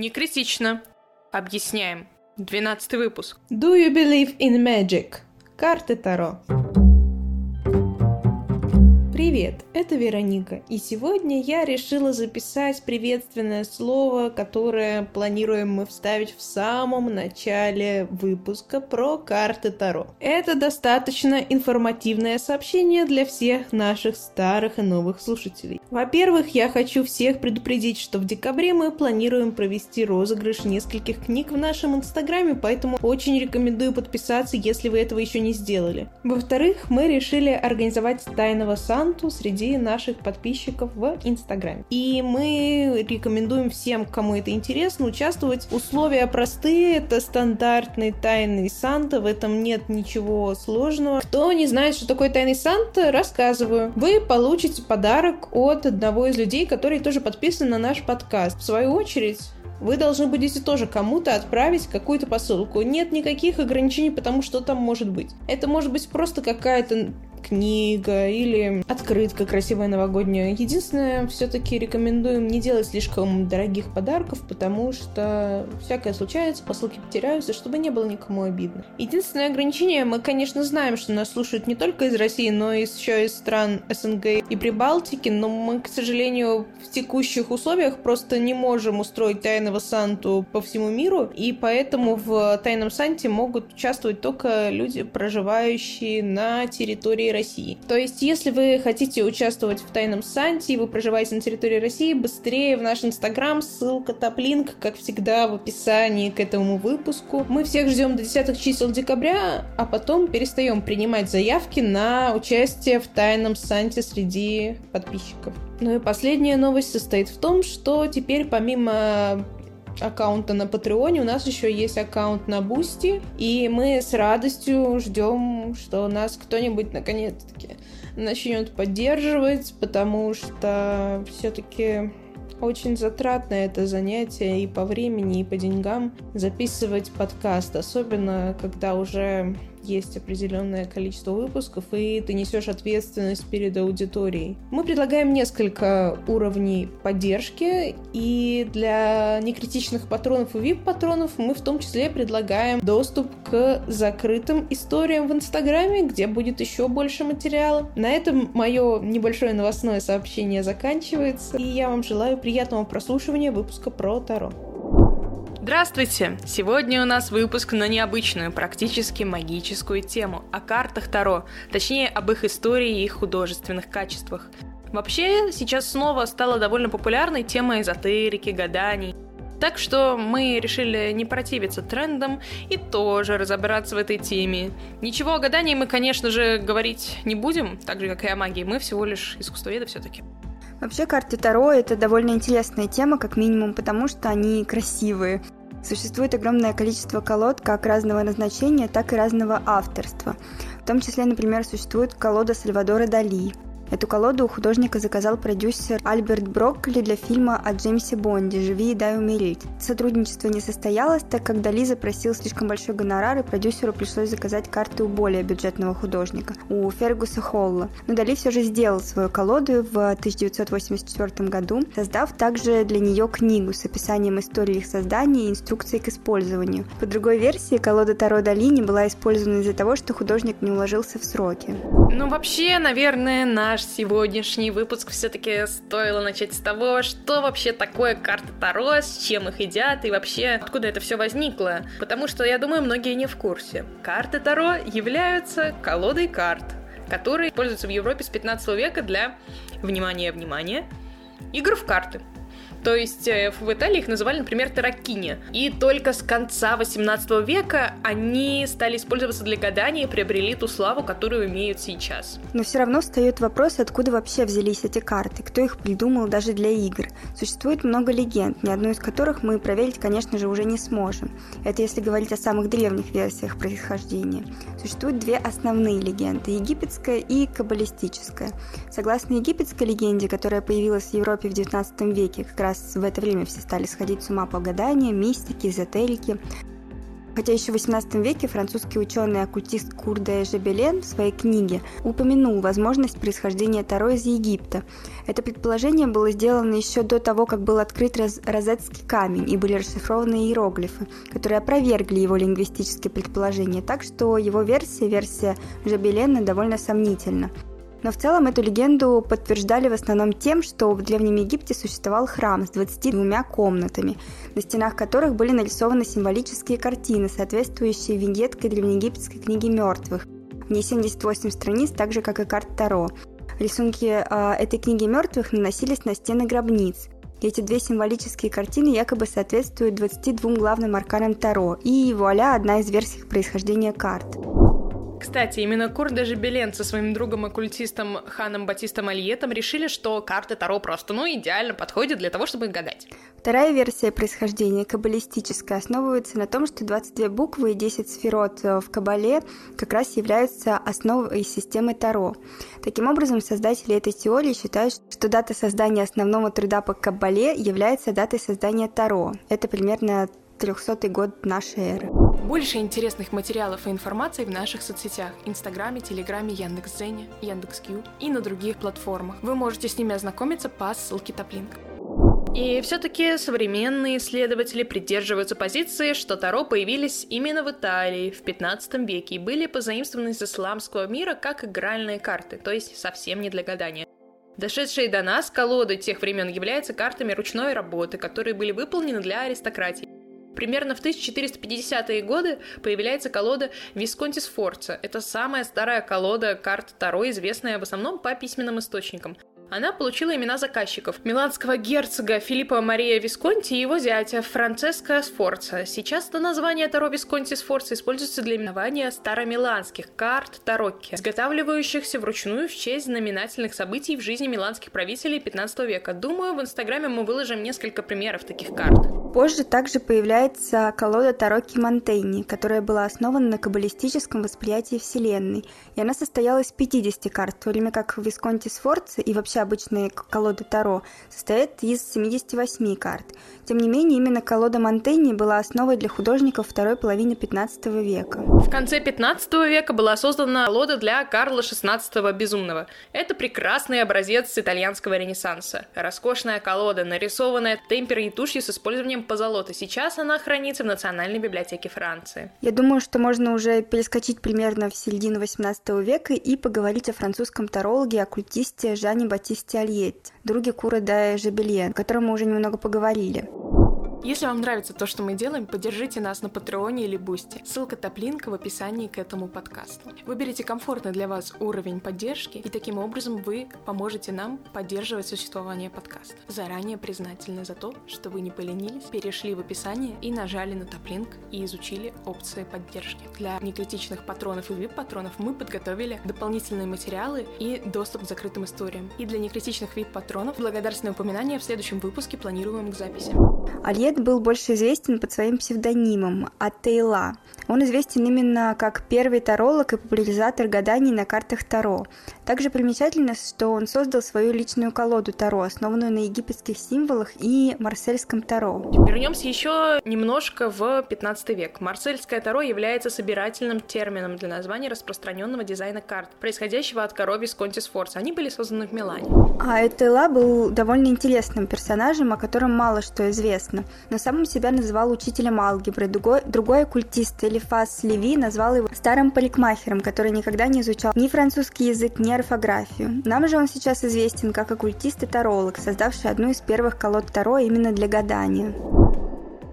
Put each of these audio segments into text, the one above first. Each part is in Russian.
Не критично. Объясняем. Двенадцатый выпуск. Do you believe in magic? Карты Таро. Привет, это Вероника, и сегодня я решила записать приветственное слово, которое планируем мы вставить в самом начале выпуска про карты Таро. Это достаточно информативное сообщение для всех наших старых и новых слушателей. Во-первых, я хочу всех предупредить, что в декабре мы планируем провести розыгрыш нескольких книг в нашем инстаграме, поэтому очень рекомендую подписаться, если вы этого еще не сделали. Во-вторых, мы решили организовать тайного Санту среди наших подписчиков в Инстаграме. И мы рекомендуем всем, кому это интересно, участвовать. Условия простые, это стандартный тайный Санта, в этом нет ничего сложного. Кто не знает, что такое тайный Санта, рассказываю. Вы получите подарок от одного из людей, который тоже подписан на наш подкаст. В свою очередь, вы должны будете тоже кому-то отправить какую-то посылку. Нет никаких ограничений, потому что там может быть. Это может быть просто какая-то книга или открытка красивая новогодняя. Единственное, все-таки рекомендуем не делать слишком дорогих подарков, потому что всякое случается, посылки потеряются, чтобы не было никому обидно. Единственное ограничение, мы, конечно, знаем, что нас слушают не только из России, но еще из стран СНГ и Прибалтики, но мы, к сожалению, в текущих условиях просто не можем устроить тайного Санту по всему миру, и поэтому в тайном Санте могут участвовать только люди, проживающие на территории России. То есть, если вы хотите участвовать в Тайном Санте и вы проживаете на территории России, быстрее в наш Инстаграм, ссылка топлинк, как всегда, в описании к этому выпуску. Мы всех ждем до 10 чисел декабря, а потом перестаем принимать заявки на участие в Тайном Санте среди подписчиков. Ну и последняя новость состоит в том, что теперь помимо аккаунта на Patreon е, у нас еще есть аккаунт на Boosty, и мы с радостью ждем, что нас кто-нибудь наконец-таки начнет поддерживать, потому что все-таки очень затратное это занятие и по времени, и по деньгам записывать подкаст, особенно когда уже есть определенное количество выпусков, и ты несешь ответственность перед аудиторией. Мы предлагаем несколько уровней поддержки, и для некритичных патронов и VIP-патронов мы в том числе предлагаем доступ к закрытым историям в Инстаграме, где будет еще больше материала. На этом мое небольшое новостное сообщение заканчивается, и я вам желаю приятного прослушивания выпуска про Таро. Здравствуйте! Сегодня у нас выпуск на необычную, практически магическую тему о картах Таро, точнее об их истории и их художественных качествах. Вообще, сейчас снова стала довольно популярной тема эзотерики, гаданий. Так что мы решили не противиться трендам и тоже разобраться в этой теме. Ничего о гадании мы, конечно же, говорить не будем, так же, как и о магии. Мы всего лишь искусствоведы все-таки. Вообще карты Таро – это довольно интересная тема, как минимум, потому что они красивые. Существует огромное количество колод как разного назначения, так и разного авторства. В том числе, например, существует колода Сальвадора Дали – Эту колоду у художника заказал продюсер Альберт Брокколи для фильма о Джеймсе Бонде «Живи и дай умереть». Сотрудничество не состоялось, так как Дали запросил слишком большой гонорар, и продюсеру пришлось заказать карты у более бюджетного художника, у Фергуса Холла. Но Дали все же сделал свою колоду в 1984 году, создав также для нее книгу с описанием истории их создания и инструкцией к использованию. По другой версии, колода Таро Дали не была использована из-за того, что художник не уложился в сроки. Ну, вообще, наверное, наш наш сегодняшний выпуск все-таки стоило начать с того, что вообще такое карты Таро, с чем их едят и вообще откуда это все возникло. Потому что, я думаю, многие не в курсе. Карты Таро являются колодой карт, которые используются в Европе с 15 века для, внимания, внимания, игр в карты. То есть э, в Италии их называли, например, таракини. И только с конца 18 века они стали использоваться для гадания и приобрели ту славу, которую имеют сейчас. Но все равно встает вопрос, откуда вообще взялись эти карты, кто их придумал даже для игр. Существует много легенд, ни одну из которых мы проверить, конечно же, уже не сможем. Это если говорить о самых древних версиях происхождения. Существуют две основные легенды – египетская и каббалистическая. Согласно египетской легенде, которая появилась в Европе в 19 веке, как раз в это время все стали сходить с ума по гаданиям, мистике, эзотерике. Хотя еще в XVIII веке французский ученый-оккультист Курде Жебелен в своей книге упомянул возможность происхождения Таро из Египта. Это предположение было сделано еще до того, как был открыт розетский камень и были расшифрованы иероглифы, которые опровергли его лингвистические предположения, так что его версия, версия Жабелена, довольно сомнительна. Но в целом эту легенду подтверждали в основном тем, что в Древнем Египте существовал храм с 22 комнатами, на стенах которых были нарисованы символические картины, соответствующие виньеткой древнеегипетской книги мертвых. В ней 78 страниц, так же, как и карт Таро. Рисунки э, этой книги мертвых наносились на стены гробниц. Эти две символические картины якобы соответствуют 22 главным арканам Таро, и вуаля одна из версий происхождения карт. Кстати, именно Кур де Жебелен со своим другом-оккультистом Ханом Батистом Альетом решили, что карты Таро просто, ну, идеально подходят для того, чтобы гадать. Вторая версия происхождения, каббалистическая, основывается на том, что 22 буквы и 10 сферот в Кабале как раз являются основой системы Таро. Таким образом, создатели этой теории считают, что дата создания основного труда по Каббале является датой создания Таро. Это примерно 300 год нашей эры. Больше интересных материалов и информации в наших соцсетях – Инстаграме, Телеграме, Яндекс.Зене, Яндекс.Кью и на других платформах. Вы можете с ними ознакомиться по ссылке Топлинк. И все-таки современные исследователи придерживаются позиции, что Таро появились именно в Италии в 15 веке и были позаимствованы из исламского мира как игральные карты, то есть совсем не для гадания. Дошедшие до нас колоды тех времен являются картами ручной работы, которые были выполнены для аристократии. Примерно в 1450-е годы появляется колода Висконти Сфорца. Это самая старая колода карт Таро, известная в основном по письменным источникам. Она получила имена заказчиков – миланского герцога Филиппа Мария Висконти и его зятя Франциско Сфорца. Сейчас это название Таро Висконти Сфорца используется для именования старомиланских карт Тарокки, изготавливающихся вручную в честь знаменательных событий в жизни миланских правителей 15 века. Думаю, в Инстаграме мы выложим несколько примеров таких карт. Позже также появляется колода Тарокки Монтейни, которая была основана на каббалистическом восприятии Вселенной, и она состояла из 50 карт, в то время как Висконти Сфорца и вообще обычные колоды Таро состоят из 78 карт. Тем не менее, именно колода Монтейни была основой для художников второй половины 15 века. В конце 15 века была создана колода для Карла XVI Безумного. Это прекрасный образец итальянского ренессанса. Роскошная колода, нарисованная темперой и тушью с использованием позолоты. Сейчас она хранится в Национальной библиотеке Франции. Я думаю, что можно уже перескочить примерно в середину 18 века и поговорить о французском тарологе, оккультисте Жане Батисте Батисте Альетте, друге Кура де Жебелена, о котором мы уже немного поговорили. Если вам нравится то, что мы делаем, поддержите нас на Патреоне или Бусти. Ссылка Taplink а в описании к этому подкасту. Выберите комфортный для вас уровень поддержки, и таким образом вы поможете нам поддерживать существование подкаста. Заранее признательны за то, что вы не поленились, перешли в описание и нажали на Taplink и изучили опции поддержки. Для некритичных патронов и VIP-патронов мы подготовили дополнительные материалы и доступ к закрытым историям. И для некритичных VIP-патронов благодарственное упоминание в следующем выпуске планируем к записи. Алье Дед был больше известен под своим псевдонимом Атейла. Он известен именно как первый таролог и популяризатор гаданий на картах Таро. Также примечательно, что он создал свою личную колоду Таро, основанную на египетских символах и марсельском Таро. Вернемся еще немножко в 15 век. Марсельское Таро является собирательным термином для названия распространенного дизайна карт, происходящего от коровьи Сконтис Форс. Они были созданы в Милане. А Этела был довольно интересным персонажем, о котором мало что известно но сам себя называл учителем алгебры. Другой, другой оккультист Элифас Леви назвал его старым парикмахером, который никогда не изучал ни французский язык, ни орфографию. Нам же он сейчас известен как оккультист и таролог, создавший одну из первых колод Таро именно для гадания.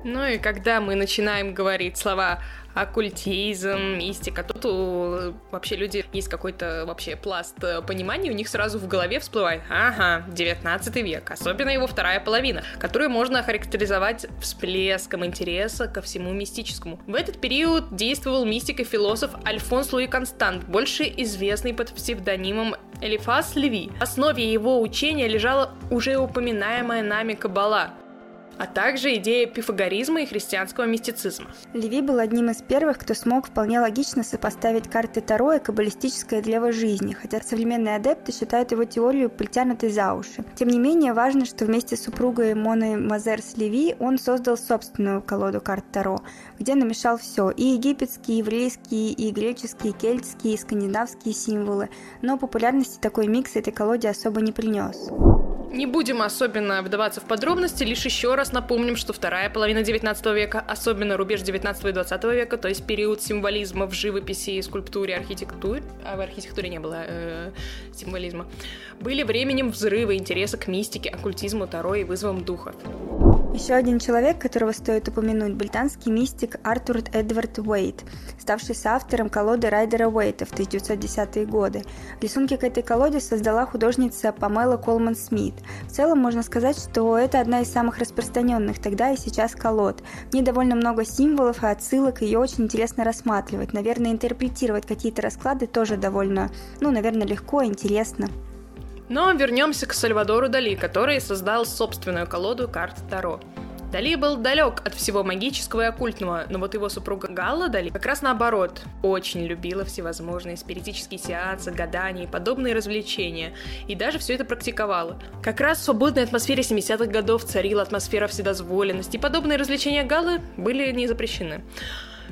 Ну и когда мы начинаем говорить слова оккультизм, мистика. Тут вообще люди есть какой-то вообще пласт э, понимания, у них сразу в голове всплывает, ага, 19 век, особенно его вторая половина, которую можно охарактеризовать всплеском интереса ко всему мистическому. В этот период действовал мистик и философ Альфонс Луи Констант, больше известный под псевдонимом Элифас Леви. В основе его учения лежала уже упоминаемая нами Каббала, а также идея пифагоризма и христианского мистицизма. Леви был одним из первых, кто смог вполне логично сопоставить карты Таро и каббалистическое древо жизни, хотя современные адепты считают его теорию притянутой за уши. Тем не менее, важно, что вместе с супругой Моной Мазерс Леви он создал собственную колоду карт Таро, где намешал все – и египетские, и еврейские, и греческие, и кельтские, и скандинавские символы, но популярности такой микс этой колоде особо не принес. Не будем особенно вдаваться в подробности, лишь еще раз напомним, что вторая половина 19 века, особенно рубеж 19 и 20 века, то есть период символизма в живописи, скульптуре, архитектуре, а в архитектуре не было э, символизма, были временем взрыва интереса к мистике, оккультизму, таро и вызовам духов. Еще один человек, которого стоит упомянуть, британский мистик Артур Эдвард Уэйт, ставший соавтором колоды Райдера Уэйта в 1910-е годы. Рисунки к этой колоде создала художница Памела Колман Смит. В целом можно сказать, что это одна из самых распространенных тогда и сейчас колод. В ней довольно много символов и отсылок, ее очень интересно рассматривать. Наверное, интерпретировать какие-то расклады тоже довольно, ну, наверное, легко и интересно. Но вернемся к Сальвадору Дали, который создал собственную колоду карт Таро. Дали был далек от всего магического и оккультного, но вот его супруга Галла Дали как раз наоборот, очень любила всевозможные спиритические сеансы, гадания и подобные развлечения, и даже все это практиковала. Как раз в свободной атмосфере 70-х годов царила атмосфера вседозволенности, и подобные развлечения Галлы были не запрещены.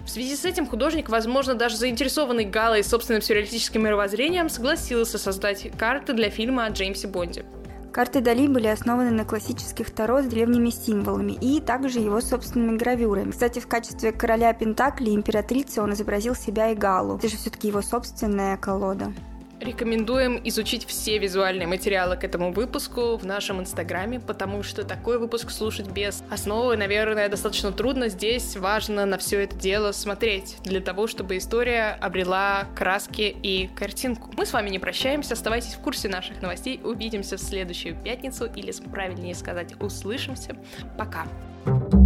В связи с этим художник, возможно, даже заинтересованный Галой собственным сюрреалистическим мировоззрением, согласился создать карты для фильма о Джеймсе Бонде. Карты Дали были основаны на классических Таро с древними символами и также его собственными гравюрами. Кстати, в качестве короля Пентакли и императрицы он изобразил себя и Галу. Это же все-таки его собственная колода. Рекомендуем изучить все визуальные материалы к этому выпуску в нашем инстаграме, потому что такой выпуск слушать без основы, наверное, достаточно трудно. Здесь важно на все это дело смотреть, для того, чтобы история обрела краски и картинку. Мы с вами не прощаемся, оставайтесь в курсе наших новостей. Увидимся в следующую пятницу, или правильнее сказать, услышимся. Пока! thank you